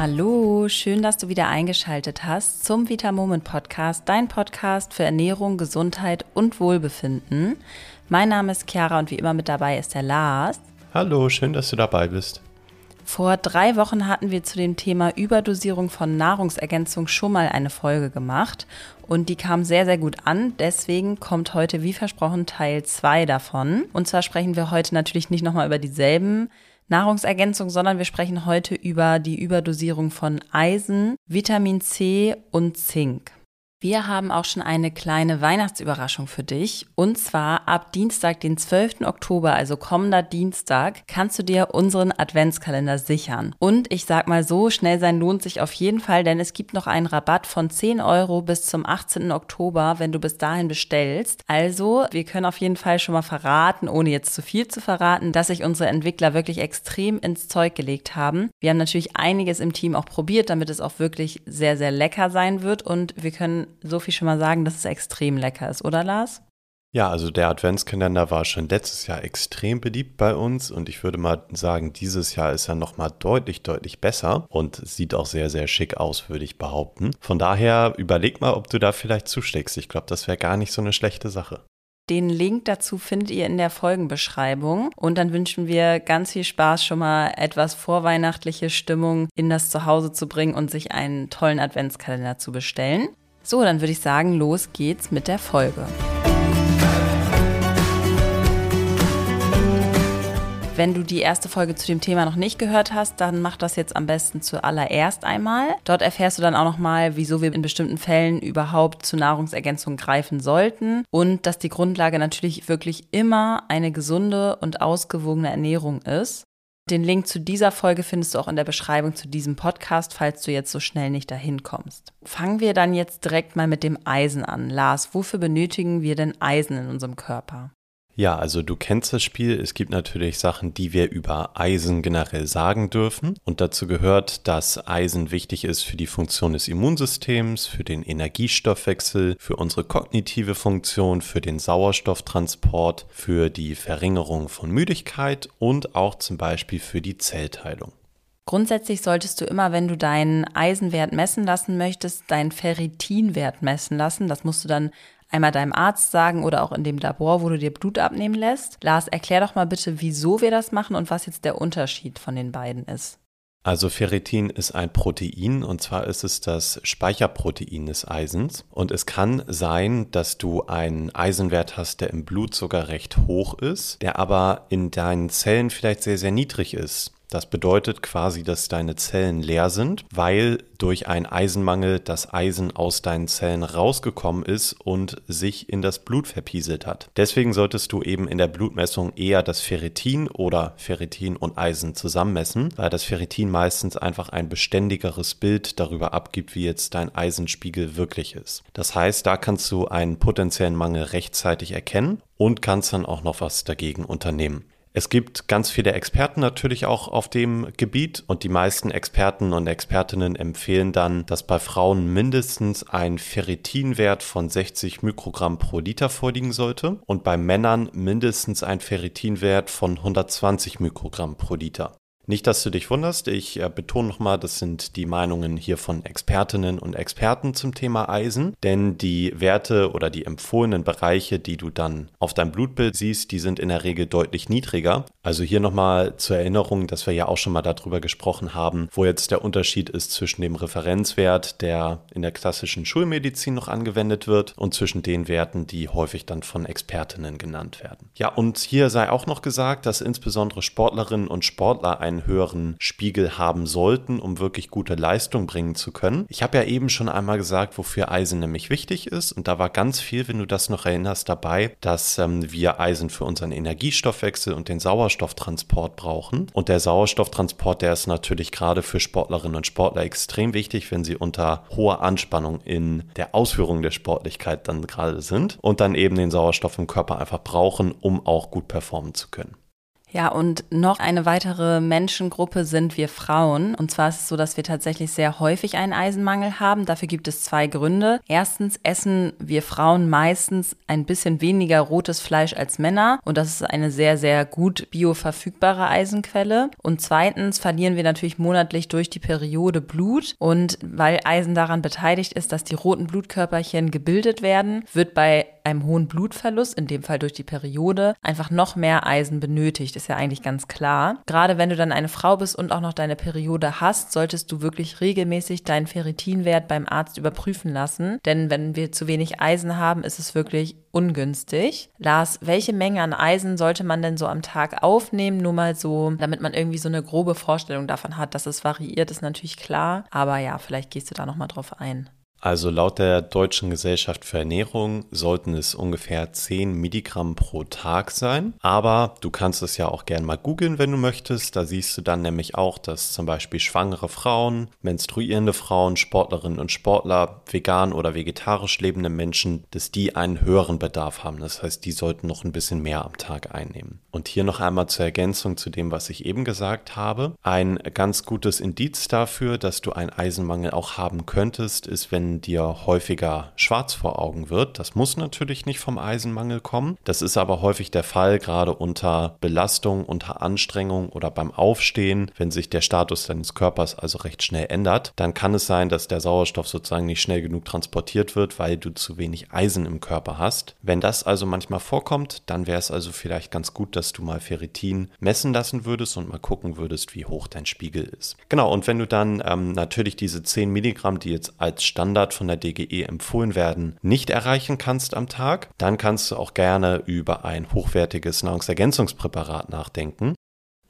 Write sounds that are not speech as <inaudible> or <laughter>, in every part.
Hallo, schön, dass du wieder eingeschaltet hast zum Vita Moment Podcast, dein Podcast für Ernährung, Gesundheit und Wohlbefinden. Mein Name ist Chiara und wie immer mit dabei ist der Lars. Hallo, schön, dass du dabei bist. Vor drei Wochen hatten wir zu dem Thema Überdosierung von Nahrungsergänzung schon mal eine Folge gemacht und die kam sehr, sehr gut an. Deswegen kommt heute, wie versprochen, Teil 2 davon. Und zwar sprechen wir heute natürlich nicht nochmal über dieselben Nahrungsergänzungen, sondern wir sprechen heute über die Überdosierung von Eisen, Vitamin C und Zink. Wir haben auch schon eine kleine Weihnachtsüberraschung für dich. Und zwar ab Dienstag, den 12. Oktober, also kommender Dienstag, kannst du dir unseren Adventskalender sichern. Und ich sag mal so, schnell sein lohnt sich auf jeden Fall, denn es gibt noch einen Rabatt von 10 Euro bis zum 18. Oktober, wenn du bis dahin bestellst. Also, wir können auf jeden Fall schon mal verraten, ohne jetzt zu viel zu verraten, dass sich unsere Entwickler wirklich extrem ins Zeug gelegt haben. Wir haben natürlich einiges im Team auch probiert, damit es auch wirklich sehr, sehr lecker sein wird. Und wir können so viel schon mal sagen, dass es extrem lecker ist, oder Lars? Ja, also der Adventskalender war schon letztes Jahr extrem beliebt bei uns und ich würde mal sagen, dieses Jahr ist er nochmal deutlich, deutlich besser und sieht auch sehr, sehr schick aus, würde ich behaupten. Von daher überleg mal, ob du da vielleicht zuschlägst. Ich glaube, das wäre gar nicht so eine schlechte Sache. Den Link dazu findet ihr in der Folgenbeschreibung. Und dann wünschen wir ganz viel Spaß, schon mal etwas vorweihnachtliche Stimmung in das Zuhause zu bringen und sich einen tollen Adventskalender zu bestellen. So, dann würde ich sagen, los geht's mit der Folge. Wenn du die erste Folge zu dem Thema noch nicht gehört hast, dann mach das jetzt am besten zuallererst einmal. Dort erfährst du dann auch nochmal, wieso wir in bestimmten Fällen überhaupt zu Nahrungsergänzung greifen sollten und dass die Grundlage natürlich wirklich immer eine gesunde und ausgewogene Ernährung ist. Den Link zu dieser Folge findest du auch in der Beschreibung zu diesem Podcast, falls du jetzt so schnell nicht dahin kommst. Fangen wir dann jetzt direkt mal mit dem Eisen an. Lars, wofür benötigen wir denn Eisen in unserem Körper? Ja, also du kennst das Spiel. Es gibt natürlich Sachen, die wir über Eisen generell sagen dürfen. Und dazu gehört, dass Eisen wichtig ist für die Funktion des Immunsystems, für den Energiestoffwechsel, für unsere kognitive Funktion, für den Sauerstofftransport, für die Verringerung von Müdigkeit und auch zum Beispiel für die Zellteilung. Grundsätzlich solltest du immer, wenn du deinen Eisenwert messen lassen möchtest, deinen Ferritinwert messen lassen. Das musst du dann einmal deinem Arzt sagen oder auch in dem Labor, wo du dir Blut abnehmen lässt. Lars, erklär doch mal bitte, wieso wir das machen und was jetzt der Unterschied von den beiden ist. Also Ferritin ist ein Protein und zwar ist es das Speicherprotein des Eisens und es kann sein, dass du einen Eisenwert hast, der im Blut sogar recht hoch ist, der aber in deinen Zellen vielleicht sehr, sehr niedrig ist. Das bedeutet quasi, dass deine Zellen leer sind, weil durch einen Eisenmangel das Eisen aus deinen Zellen rausgekommen ist und sich in das Blut verpieselt hat. Deswegen solltest du eben in der Blutmessung eher das Ferritin oder Ferritin und Eisen zusammenmessen, weil das Ferritin meistens einfach ein beständigeres Bild darüber abgibt, wie jetzt dein Eisenspiegel wirklich ist. Das heißt, da kannst du einen potenziellen Mangel rechtzeitig erkennen und kannst dann auch noch was dagegen unternehmen. Es gibt ganz viele Experten natürlich auch auf dem Gebiet und die meisten Experten und Expertinnen empfehlen dann, dass bei Frauen mindestens ein Ferritinwert von 60 Mikrogramm pro Liter vorliegen sollte und bei Männern mindestens ein Ferritinwert von 120 Mikrogramm pro Liter. Nicht, dass du dich wunderst, ich äh, betone nochmal, das sind die Meinungen hier von Expertinnen und Experten zum Thema Eisen, denn die Werte oder die empfohlenen Bereiche, die du dann auf deinem Blutbild siehst, die sind in der Regel deutlich niedriger. Also hier nochmal zur Erinnerung, dass wir ja auch schon mal darüber gesprochen haben, wo jetzt der Unterschied ist zwischen dem Referenzwert, der in der klassischen Schulmedizin noch angewendet wird, und zwischen den Werten, die häufig dann von Expertinnen genannt werden. Ja, und hier sei auch noch gesagt, dass insbesondere Sportlerinnen und Sportler einen einen höheren Spiegel haben sollten, um wirklich gute Leistung bringen zu können. Ich habe ja eben schon einmal gesagt, wofür Eisen nämlich wichtig ist. Und da war ganz viel, wenn du das noch erinnerst, dabei, dass ähm, wir Eisen für unseren Energiestoffwechsel und den Sauerstofftransport brauchen. Und der Sauerstofftransport, der ist natürlich gerade für Sportlerinnen und Sportler extrem wichtig, wenn sie unter hoher Anspannung in der Ausführung der Sportlichkeit dann gerade sind und dann eben den Sauerstoff im Körper einfach brauchen, um auch gut performen zu können. Ja, und noch eine weitere Menschengruppe sind wir Frauen. Und zwar ist es so, dass wir tatsächlich sehr häufig einen Eisenmangel haben. Dafür gibt es zwei Gründe. Erstens essen wir Frauen meistens ein bisschen weniger rotes Fleisch als Männer. Und das ist eine sehr, sehr gut bioverfügbare Eisenquelle. Und zweitens verlieren wir natürlich monatlich durch die Periode Blut. Und weil Eisen daran beteiligt ist, dass die roten Blutkörperchen gebildet werden, wird bei einem hohen Blutverlust, in dem Fall durch die Periode, einfach noch mehr Eisen benötigt ist ja eigentlich ganz klar. Gerade wenn du dann eine Frau bist und auch noch deine Periode hast, solltest du wirklich regelmäßig deinen Ferritinwert beim Arzt überprüfen lassen. Denn wenn wir zu wenig Eisen haben, ist es wirklich ungünstig. Lars, welche Menge an Eisen sollte man denn so am Tag aufnehmen? Nur mal so, damit man irgendwie so eine grobe Vorstellung davon hat, dass es variiert, ist natürlich klar. Aber ja, vielleicht gehst du da nochmal drauf ein. Also laut der Deutschen Gesellschaft für Ernährung sollten es ungefähr 10 Milligramm pro Tag sein. Aber du kannst es ja auch gerne mal googeln, wenn du möchtest. Da siehst du dann nämlich auch, dass zum Beispiel schwangere Frauen, menstruierende Frauen, Sportlerinnen und Sportler, vegan oder vegetarisch lebende Menschen, dass die einen höheren Bedarf haben. Das heißt, die sollten noch ein bisschen mehr am Tag einnehmen. Und hier noch einmal zur Ergänzung zu dem, was ich eben gesagt habe. Ein ganz gutes Indiz dafür, dass du einen Eisenmangel auch haben könntest, ist, wenn dir häufiger schwarz vor Augen wird. Das muss natürlich nicht vom Eisenmangel kommen. Das ist aber häufig der Fall, gerade unter Belastung, unter Anstrengung oder beim Aufstehen, wenn sich der Status deines Körpers also recht schnell ändert. Dann kann es sein, dass der Sauerstoff sozusagen nicht schnell genug transportiert wird, weil du zu wenig Eisen im Körper hast. Wenn das also manchmal vorkommt, dann wäre es also vielleicht ganz gut, dass du mal Ferritin messen lassen würdest und mal gucken würdest, wie hoch dein Spiegel ist. Genau, und wenn du dann ähm, natürlich diese 10 Milligramm, die jetzt als Standard Standard von der DGE empfohlen werden, nicht erreichen kannst am Tag, dann kannst du auch gerne über ein hochwertiges Nahrungsergänzungspräparat nachdenken.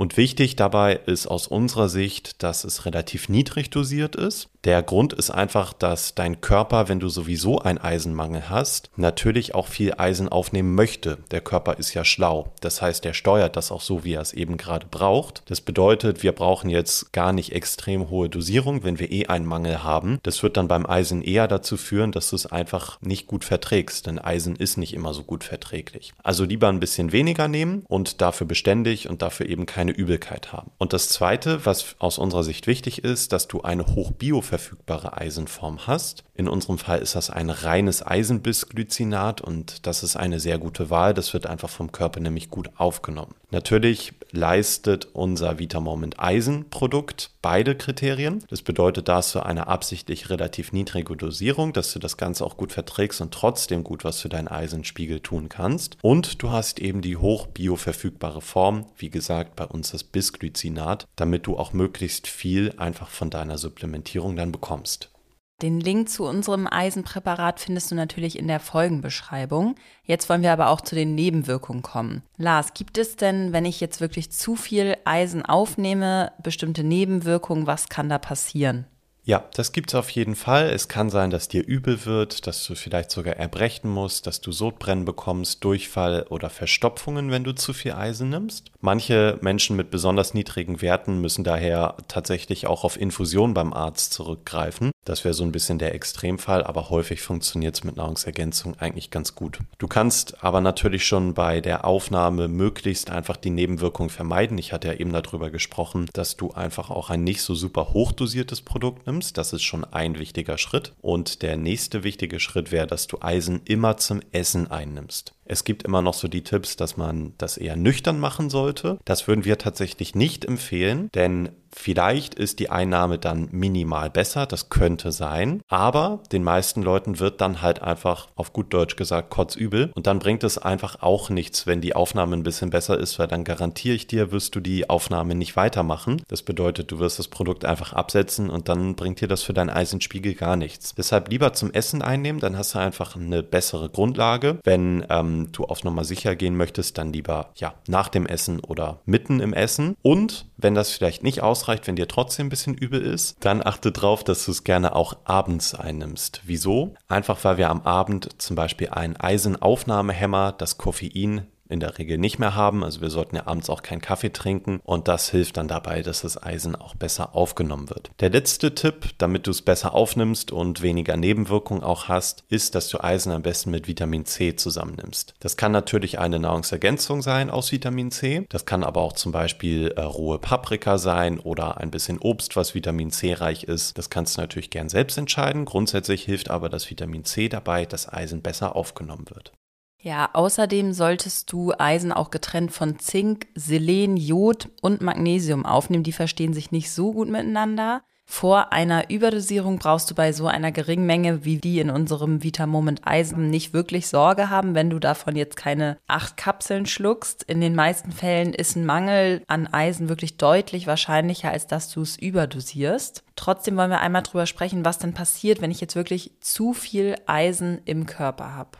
Und wichtig dabei ist aus unserer Sicht, dass es relativ niedrig dosiert ist. Der Grund ist einfach, dass dein Körper, wenn du sowieso einen Eisenmangel hast, natürlich auch viel Eisen aufnehmen möchte. Der Körper ist ja schlau. Das heißt, er steuert das auch so, wie er es eben gerade braucht. Das bedeutet, wir brauchen jetzt gar nicht extrem hohe Dosierung, wenn wir eh einen Mangel haben. Das wird dann beim Eisen eher dazu führen, dass du es einfach nicht gut verträgst, denn Eisen ist nicht immer so gut verträglich. Also lieber ein bisschen weniger nehmen und dafür beständig und dafür eben keine keine Übelkeit haben. Und das Zweite, was aus unserer Sicht wichtig ist, dass du eine hochbioverfügbare Eisenform hast. In unserem Fall ist das ein reines Eisenbisglycinat und das ist eine sehr gute Wahl. Das wird einfach vom Körper nämlich gut aufgenommen. Natürlich leistet unser Vitamoment Eisenprodukt beide Kriterien. Das bedeutet, da hast du eine absichtlich relativ niedrige Dosierung, dass du das Ganze auch gut verträgst und trotzdem gut was für deinen Eisenspiegel tun kannst. Und du hast eben die hochbioverfügbare Form, wie gesagt, bei uns das Bisglycinat, damit du auch möglichst viel einfach von deiner Supplementierung dann bekommst. Den Link zu unserem Eisenpräparat findest du natürlich in der Folgenbeschreibung. Jetzt wollen wir aber auch zu den Nebenwirkungen kommen. Lars, gibt es denn, wenn ich jetzt wirklich zu viel Eisen aufnehme, bestimmte Nebenwirkungen? Was kann da passieren? Ja, das gibt es auf jeden Fall. Es kann sein, dass dir übel wird, dass du vielleicht sogar erbrechen musst, dass du Sodbrennen bekommst, Durchfall oder Verstopfungen, wenn du zu viel Eisen nimmst. Manche Menschen mit besonders niedrigen Werten müssen daher tatsächlich auch auf Infusion beim Arzt zurückgreifen. Das wäre so ein bisschen der Extremfall, aber häufig funktioniert es mit Nahrungsergänzung eigentlich ganz gut. Du kannst aber natürlich schon bei der Aufnahme möglichst einfach die Nebenwirkungen vermeiden. Ich hatte ja eben darüber gesprochen, dass du einfach auch ein nicht so super hochdosiertes Produkt nimmst. Das ist schon ein wichtiger Schritt. Und der nächste wichtige Schritt wäre, dass du Eisen immer zum Essen einnimmst. Es gibt immer noch so die Tipps, dass man das eher nüchtern machen sollte. Das würden wir tatsächlich nicht empfehlen, denn vielleicht ist die Einnahme dann minimal besser, das könnte sein, aber den meisten Leuten wird dann halt einfach auf gut Deutsch gesagt kotzübel und dann bringt es einfach auch nichts, wenn die Aufnahme ein bisschen besser ist, weil dann garantiere ich dir, wirst du die Aufnahme nicht weitermachen. Das bedeutet, du wirst das Produkt einfach absetzen und dann bringt dir das für deinen Eisenspiegel gar nichts. Deshalb lieber zum Essen einnehmen, dann hast du einfach eine bessere Grundlage. Wenn ähm, du auf Nummer sicher gehen möchtest, dann lieber ja nach dem Essen oder mitten im Essen. Und wenn das vielleicht nicht ausreicht, wenn dir trotzdem ein bisschen übel ist, dann achte darauf, dass du es gerne auch abends einnimmst. Wieso? Einfach weil wir am Abend zum Beispiel einen Eisenaufnahmehemmer, das Koffein, in der Regel nicht mehr haben. Also wir sollten ja abends auch keinen Kaffee trinken und das hilft dann dabei, dass das Eisen auch besser aufgenommen wird. Der letzte Tipp, damit du es besser aufnimmst und weniger Nebenwirkungen auch hast, ist, dass du Eisen am besten mit Vitamin C zusammennimmst. Das kann natürlich eine Nahrungsergänzung sein aus Vitamin C. Das kann aber auch zum Beispiel äh, rohe Paprika sein oder ein bisschen Obst, was Vitamin C reich ist. Das kannst du natürlich gern selbst entscheiden. Grundsätzlich hilft aber das Vitamin C dabei, dass Eisen besser aufgenommen wird. Ja, außerdem solltest du Eisen auch getrennt von Zink, Selen, Jod und Magnesium aufnehmen. Die verstehen sich nicht so gut miteinander. Vor einer Überdosierung brauchst du bei so einer geringen Menge wie die in unserem Vitamoment Eisen nicht wirklich Sorge haben, wenn du davon jetzt keine acht Kapseln schluckst. In den meisten Fällen ist ein Mangel an Eisen wirklich deutlich wahrscheinlicher, als dass du es überdosierst. Trotzdem wollen wir einmal drüber sprechen, was denn passiert, wenn ich jetzt wirklich zu viel Eisen im Körper habe.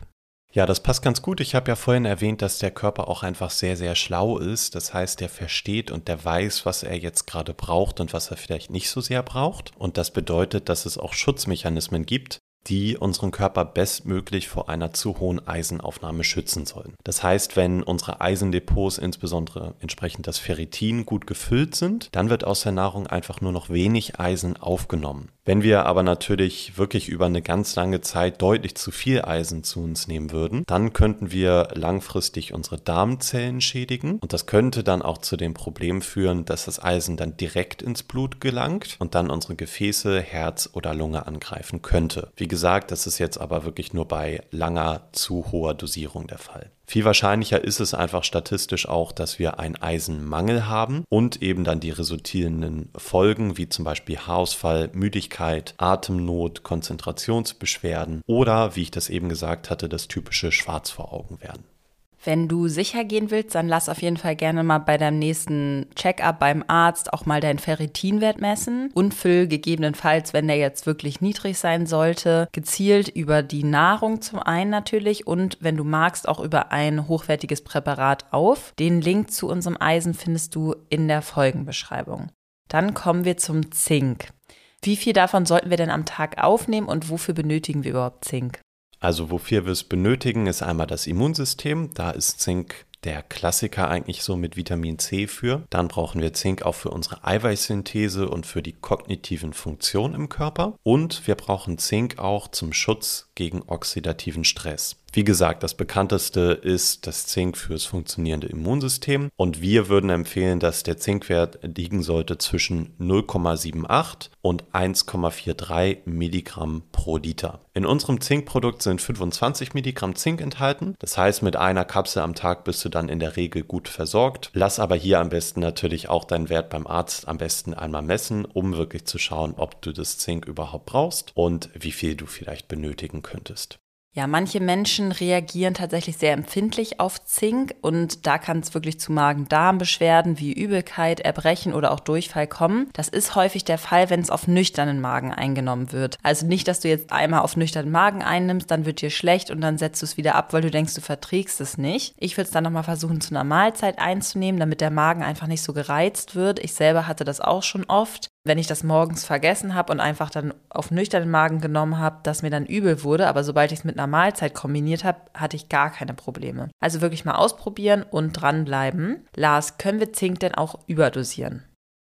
Ja, das passt ganz gut. Ich habe ja vorhin erwähnt, dass der Körper auch einfach sehr, sehr schlau ist. Das heißt, der versteht und der weiß, was er jetzt gerade braucht und was er vielleicht nicht so sehr braucht. Und das bedeutet, dass es auch Schutzmechanismen gibt, die unseren Körper bestmöglich vor einer zu hohen Eisenaufnahme schützen sollen. Das heißt, wenn unsere Eisendepots, insbesondere entsprechend das Ferritin, gut gefüllt sind, dann wird aus der Nahrung einfach nur noch wenig Eisen aufgenommen. Wenn wir aber natürlich wirklich über eine ganz lange Zeit deutlich zu viel Eisen zu uns nehmen würden, dann könnten wir langfristig unsere Darmzellen schädigen und das könnte dann auch zu dem Problem führen, dass das Eisen dann direkt ins Blut gelangt und dann unsere Gefäße, Herz oder Lunge angreifen könnte. Wie gesagt, das ist jetzt aber wirklich nur bei langer zu hoher Dosierung der Fall. Viel wahrscheinlicher ist es einfach statistisch auch, dass wir einen Eisenmangel haben und eben dann die resultierenden Folgen wie zum Beispiel Haarausfall, Müdigkeit, Atemnot, Konzentrationsbeschwerden oder, wie ich das eben gesagt hatte, das typische Schwarz vor Augen werden. Wenn du sicher gehen willst, dann lass auf jeden Fall gerne mal bei deinem nächsten Check-up beim Arzt auch mal deinen Ferritinwert messen und füll gegebenenfalls, wenn der jetzt wirklich niedrig sein sollte, gezielt über die Nahrung zum einen natürlich und wenn du magst auch über ein hochwertiges Präparat auf. Den Link zu unserem Eisen findest du in der Folgenbeschreibung. Dann kommen wir zum Zink. Wie viel davon sollten wir denn am Tag aufnehmen und wofür benötigen wir überhaupt Zink? Also wofür wir es benötigen, ist einmal das Immunsystem. Da ist Zink der Klassiker eigentlich so mit Vitamin C für. Dann brauchen wir Zink auch für unsere Eiweißsynthese und für die kognitiven Funktionen im Körper. Und wir brauchen Zink auch zum Schutz gegen oxidativen Stress. Wie gesagt, das bekannteste ist das Zink fürs funktionierende Immunsystem und wir würden empfehlen, dass der Zinkwert liegen sollte zwischen 0,78 und 1,43 Milligramm pro Liter. In unserem Zinkprodukt sind 25 Milligramm Zink enthalten. Das heißt, mit einer Kapsel am Tag bist du dann in der Regel gut versorgt. Lass aber hier am besten natürlich auch deinen Wert beim Arzt am besten einmal messen, um wirklich zu schauen, ob du das Zink überhaupt brauchst und wie viel du vielleicht benötigen könntest. Ja, manche Menschen reagieren tatsächlich sehr empfindlich auf Zink und da kann es wirklich zu Magen-Darm-Beschwerden wie Übelkeit, Erbrechen oder auch Durchfall kommen. Das ist häufig der Fall, wenn es auf nüchternen Magen eingenommen wird. Also nicht, dass du jetzt einmal auf nüchternen Magen einnimmst, dann wird dir schlecht und dann setzt du es wieder ab, weil du denkst, du verträgst es nicht. Ich würde es dann nochmal versuchen, zu einer Mahlzeit einzunehmen, damit der Magen einfach nicht so gereizt wird. Ich selber hatte das auch schon oft wenn ich das morgens vergessen habe und einfach dann auf nüchternen Magen genommen habe, dass mir dann übel wurde. Aber sobald ich es mit einer Mahlzeit kombiniert habe, hatte ich gar keine Probleme. Also wirklich mal ausprobieren und dranbleiben. Lars, können wir Zink denn auch überdosieren?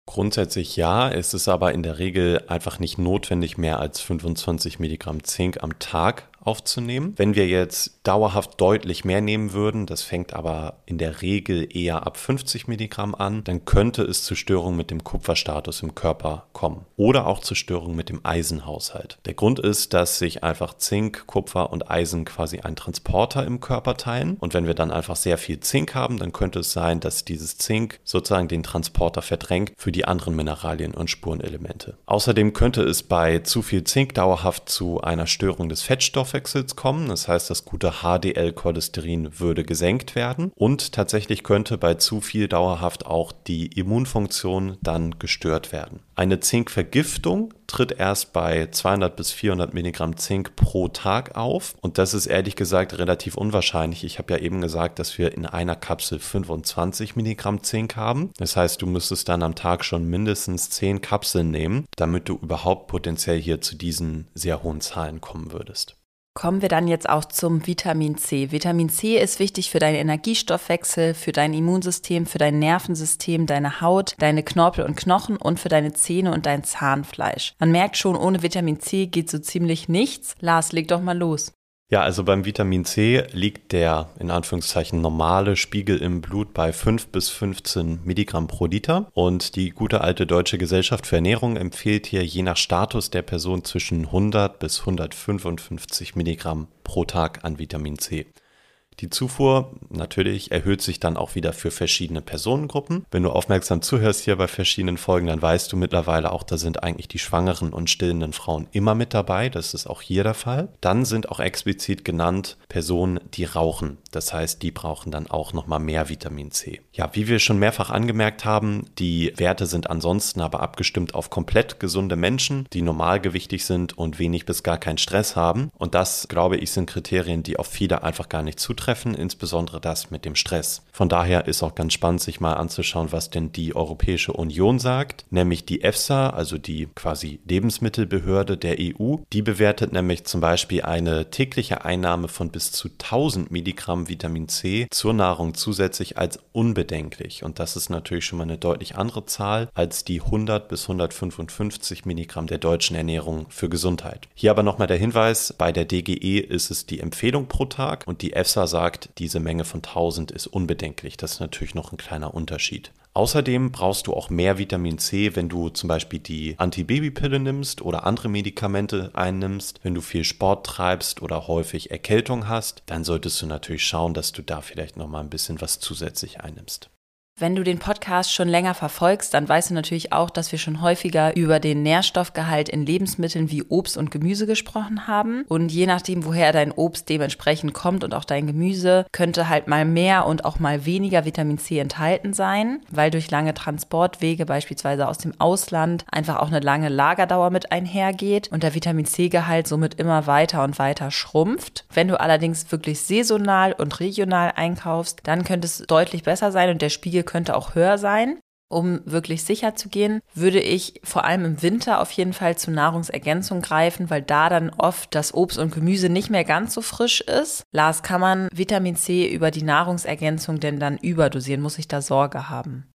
Grundsätzlich ja, es ist aber in der Regel einfach nicht notwendig, mehr als 25 Milligramm Zink am Tag aufzunehmen. Wenn wir jetzt dauerhaft deutlich mehr nehmen würden, das fängt aber in der Regel eher ab 50 Milligramm an, dann könnte es zu Störungen mit dem Kupferstatus im Körper kommen oder auch zu Störungen mit dem Eisenhaushalt. Der Grund ist, dass sich einfach Zink, Kupfer und Eisen quasi einen Transporter im Körper teilen und wenn wir dann einfach sehr viel Zink haben, dann könnte es sein, dass dieses Zink sozusagen den Transporter verdrängt für die anderen Mineralien und Spurenelemente. Außerdem könnte es bei zu viel Zink dauerhaft zu einer Störung des Fettstoffs Stoffwechsels kommen. Das heißt, das gute HDL-Cholesterin würde gesenkt werden und tatsächlich könnte bei zu viel dauerhaft auch die Immunfunktion dann gestört werden. Eine Zinkvergiftung tritt erst bei 200 bis 400 Milligramm Zink pro Tag auf und das ist ehrlich gesagt relativ unwahrscheinlich. Ich habe ja eben gesagt, dass wir in einer Kapsel 25 Milligramm Zink haben. Das heißt, du müsstest dann am Tag schon mindestens 10 Kapseln nehmen, damit du überhaupt potenziell hier zu diesen sehr hohen Zahlen kommen würdest. Kommen wir dann jetzt auch zum Vitamin C. Vitamin C ist wichtig für deinen Energiestoffwechsel, für dein Immunsystem, für dein Nervensystem, deine Haut, deine Knorpel und Knochen und für deine Zähne und dein Zahnfleisch. Man merkt schon, ohne Vitamin C geht so ziemlich nichts. Lars, leg doch mal los. Ja, also beim Vitamin C liegt der in Anführungszeichen normale Spiegel im Blut bei 5 bis 15 Milligramm pro Liter. Und die gute alte Deutsche Gesellschaft für Ernährung empfiehlt hier je nach Status der Person zwischen 100 bis 155 Milligramm pro Tag an Vitamin C. Die Zufuhr natürlich erhöht sich dann auch wieder für verschiedene Personengruppen. Wenn du aufmerksam zuhörst hier bei verschiedenen Folgen, dann weißt du mittlerweile auch, da sind eigentlich die schwangeren und stillenden Frauen immer mit dabei. Das ist auch hier der Fall. Dann sind auch explizit genannt Personen, die rauchen. Das heißt, die brauchen dann auch nochmal mehr Vitamin C. Ja, wie wir schon mehrfach angemerkt haben, die Werte sind ansonsten aber abgestimmt auf komplett gesunde Menschen, die normalgewichtig sind und wenig bis gar keinen Stress haben. Und das, glaube ich, sind Kriterien, die auf viele einfach gar nicht zutreffen treffen, insbesondere das mit dem Stress. Von daher ist auch ganz spannend, sich mal anzuschauen, was denn die Europäische Union sagt, nämlich die EFSA, also die quasi Lebensmittelbehörde der EU. Die bewertet nämlich zum Beispiel eine tägliche Einnahme von bis zu 1000 Milligramm Vitamin C zur Nahrung zusätzlich als unbedenklich. Und das ist natürlich schon mal eine deutlich andere Zahl als die 100 bis 155 Milligramm der deutschen Ernährung für Gesundheit. Hier aber nochmal der Hinweis, bei der DGE ist es die Empfehlung pro Tag und die EFSA sagt, sagt, diese Menge von 1000 ist unbedenklich. Das ist natürlich noch ein kleiner Unterschied. Außerdem brauchst du auch mehr Vitamin C, wenn du zum Beispiel die Antibabypille nimmst oder andere Medikamente einnimmst. Wenn du viel Sport treibst oder häufig Erkältung hast, dann solltest du natürlich schauen, dass du da vielleicht noch mal ein bisschen was zusätzlich einnimmst. Wenn du den Podcast schon länger verfolgst, dann weißt du natürlich auch, dass wir schon häufiger über den Nährstoffgehalt in Lebensmitteln wie Obst und Gemüse gesprochen haben. Und je nachdem, woher dein Obst dementsprechend kommt und auch dein Gemüse, könnte halt mal mehr und auch mal weniger Vitamin C enthalten sein, weil durch lange Transportwege, beispielsweise aus dem Ausland, einfach auch eine lange Lagerdauer mit einhergeht und der Vitamin C-Gehalt somit immer weiter und weiter schrumpft. Wenn du allerdings wirklich saisonal und regional einkaufst, dann könnte es deutlich besser sein und der Spiegel könnte auch höher sein. Um wirklich sicher zu gehen, würde ich vor allem im Winter auf jeden Fall zu Nahrungsergänzung greifen, weil da dann oft das Obst und Gemüse nicht mehr ganz so frisch ist. Lars, kann man Vitamin C über die Nahrungsergänzung denn dann überdosieren? Muss ich da Sorge haben?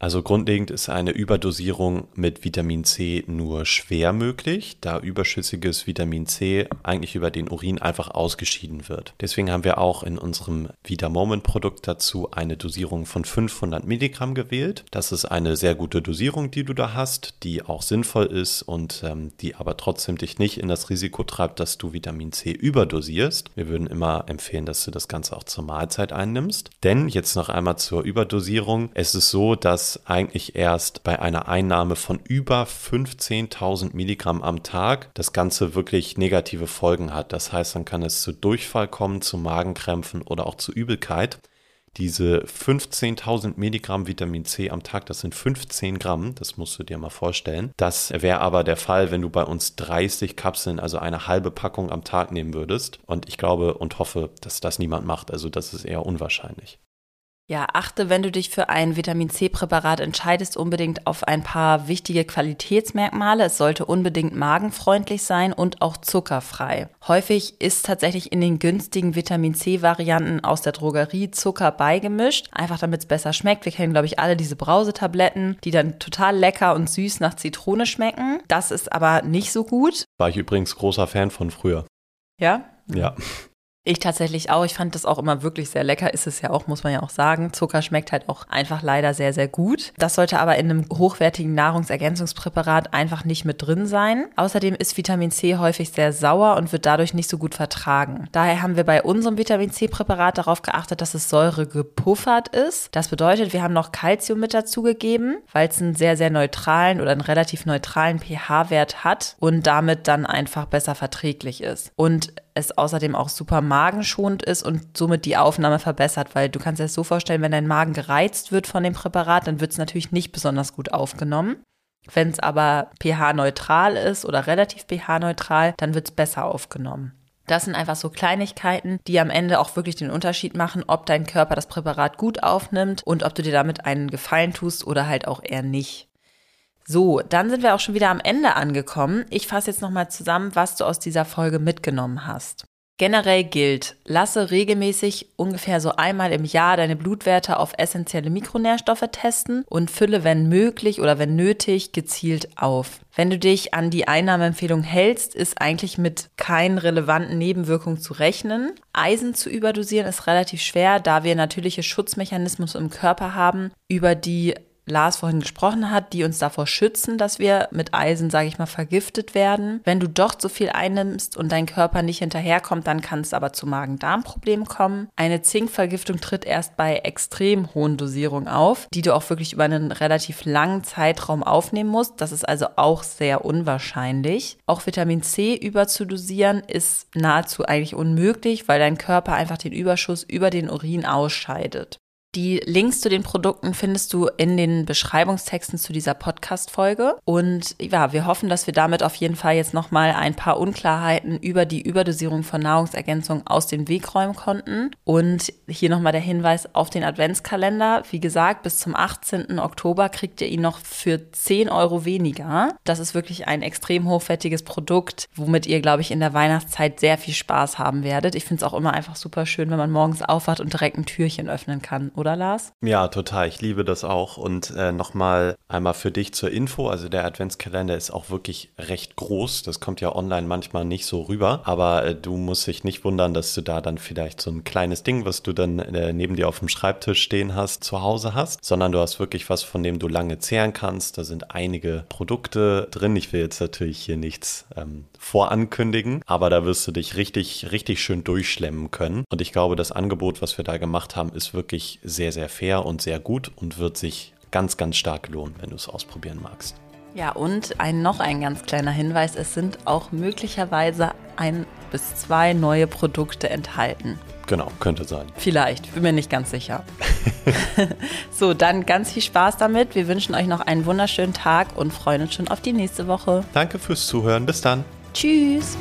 Also grundlegend ist eine Überdosierung mit Vitamin C nur schwer möglich, da überschüssiges Vitamin C eigentlich über den Urin einfach ausgeschieden wird. Deswegen haben wir auch in unserem Vita Moment Produkt dazu eine Dosierung von 500 Milligramm gewählt. Das ist eine sehr gute Dosierung, die du da hast, die auch sinnvoll ist und ähm, die aber trotzdem dich nicht in das Risiko treibt, dass du Vitamin C überdosierst. Wir würden immer empfehlen, dass du das Ganze auch zur Mahlzeit einnimmst. Denn jetzt noch einmal zur Überdosierung. Es ist so, dass eigentlich erst bei einer Einnahme von über 15.000 Milligramm am Tag das Ganze wirklich negative Folgen hat. Das heißt, dann kann es zu Durchfall kommen, zu Magenkrämpfen oder auch zu Übelkeit. Diese 15.000 Milligramm Vitamin C am Tag, das sind 15 Gramm, das musst du dir mal vorstellen. Das wäre aber der Fall, wenn du bei uns 30 Kapseln, also eine halbe Packung am Tag nehmen würdest. Und ich glaube und hoffe, dass das niemand macht. Also das ist eher unwahrscheinlich. Ja, achte, wenn du dich für ein Vitamin C-Präparat entscheidest, unbedingt auf ein paar wichtige Qualitätsmerkmale. Es sollte unbedingt magenfreundlich sein und auch zuckerfrei. Häufig ist tatsächlich in den günstigen Vitamin C-Varianten aus der Drogerie Zucker beigemischt, einfach damit es besser schmeckt. Wir kennen, glaube ich, alle diese Brausetabletten, die dann total lecker und süß nach Zitrone schmecken. Das ist aber nicht so gut. War ich übrigens großer Fan von früher. Ja? Ja. Ich tatsächlich auch. Ich fand das auch immer wirklich sehr lecker. Ist es ja auch, muss man ja auch sagen. Zucker schmeckt halt auch einfach leider sehr, sehr gut. Das sollte aber in einem hochwertigen Nahrungsergänzungspräparat einfach nicht mit drin sein. Außerdem ist Vitamin C häufig sehr sauer und wird dadurch nicht so gut vertragen. Daher haben wir bei unserem Vitamin C-Präparat darauf geachtet, dass es Säure gepuffert ist. Das bedeutet, wir haben noch Calcium mit dazugegeben, weil es einen sehr, sehr neutralen oder einen relativ neutralen pH-Wert hat und damit dann einfach besser verträglich ist. Und es außerdem auch super magenschonend ist und somit die Aufnahme verbessert, weil du kannst dir das so vorstellen, wenn dein Magen gereizt wird von dem Präparat, dann wird es natürlich nicht besonders gut aufgenommen. Wenn es aber pH-neutral ist oder relativ pH-neutral, dann wird es besser aufgenommen. Das sind einfach so Kleinigkeiten, die am Ende auch wirklich den Unterschied machen, ob dein Körper das Präparat gut aufnimmt und ob du dir damit einen Gefallen tust oder halt auch eher nicht. So, dann sind wir auch schon wieder am Ende angekommen. Ich fasse jetzt nochmal zusammen, was du aus dieser Folge mitgenommen hast. Generell gilt, lasse regelmäßig ungefähr so einmal im Jahr deine Blutwerte auf essentielle Mikronährstoffe testen und fülle, wenn möglich oder wenn nötig, gezielt auf. Wenn du dich an die Einnahmeempfehlung hältst, ist eigentlich mit keinen relevanten Nebenwirkungen zu rechnen. Eisen zu überdosieren ist relativ schwer, da wir natürliche Schutzmechanismen im Körper haben, über die Lars vorhin gesprochen hat, die uns davor schützen, dass wir mit Eisen, sage ich mal, vergiftet werden. Wenn du doch zu viel einnimmst und dein Körper nicht hinterherkommt, dann kann es aber zu Magen-Darm-Problemen kommen. Eine Zinkvergiftung tritt erst bei extrem hohen Dosierungen auf, die du auch wirklich über einen relativ langen Zeitraum aufnehmen musst. Das ist also auch sehr unwahrscheinlich. Auch Vitamin C überzudosieren ist nahezu eigentlich unmöglich, weil dein Körper einfach den Überschuss über den Urin ausscheidet. Die Links zu den Produkten findest du in den Beschreibungstexten zu dieser Podcast-Folge. Und ja, wir hoffen, dass wir damit auf jeden Fall jetzt nochmal ein paar Unklarheiten über die Überdosierung von Nahrungsergänzungen aus dem Weg räumen konnten. Und hier nochmal der Hinweis auf den Adventskalender. Wie gesagt, bis zum 18. Oktober kriegt ihr ihn noch für 10 Euro weniger. Das ist wirklich ein extrem hochwertiges Produkt, womit ihr, glaube ich, in der Weihnachtszeit sehr viel Spaß haben werdet. Ich finde es auch immer einfach super schön, wenn man morgens aufwacht und direkt ein Türchen öffnen kann oder Lars? Ja, total. Ich liebe das auch. Und äh, nochmal einmal für dich zur Info. Also der Adventskalender ist auch wirklich recht groß. Das kommt ja online manchmal nicht so rüber. Aber äh, du musst dich nicht wundern, dass du da dann vielleicht so ein kleines Ding, was du dann äh, neben dir auf dem Schreibtisch stehen hast, zu Hause hast. Sondern du hast wirklich was, von dem du lange zehren kannst. Da sind einige Produkte drin. Ich will jetzt natürlich hier nichts ähm, vorankündigen, aber da wirst du dich richtig, richtig schön durchschlemmen können. Und ich glaube, das Angebot, was wir da gemacht haben, ist wirklich sehr, sehr fair und sehr gut und wird sich ganz, ganz stark lohnen, wenn du es ausprobieren magst. Ja, und ein, noch ein ganz kleiner Hinweis, es sind auch möglicherweise ein bis zwei neue Produkte enthalten. Genau, könnte sein. Vielleicht, bin mir nicht ganz sicher. <laughs> so, dann ganz viel Spaß damit. Wir wünschen euch noch einen wunderschönen Tag und freuen uns schon auf die nächste Woche. Danke fürs Zuhören. Bis dann. Tschüss!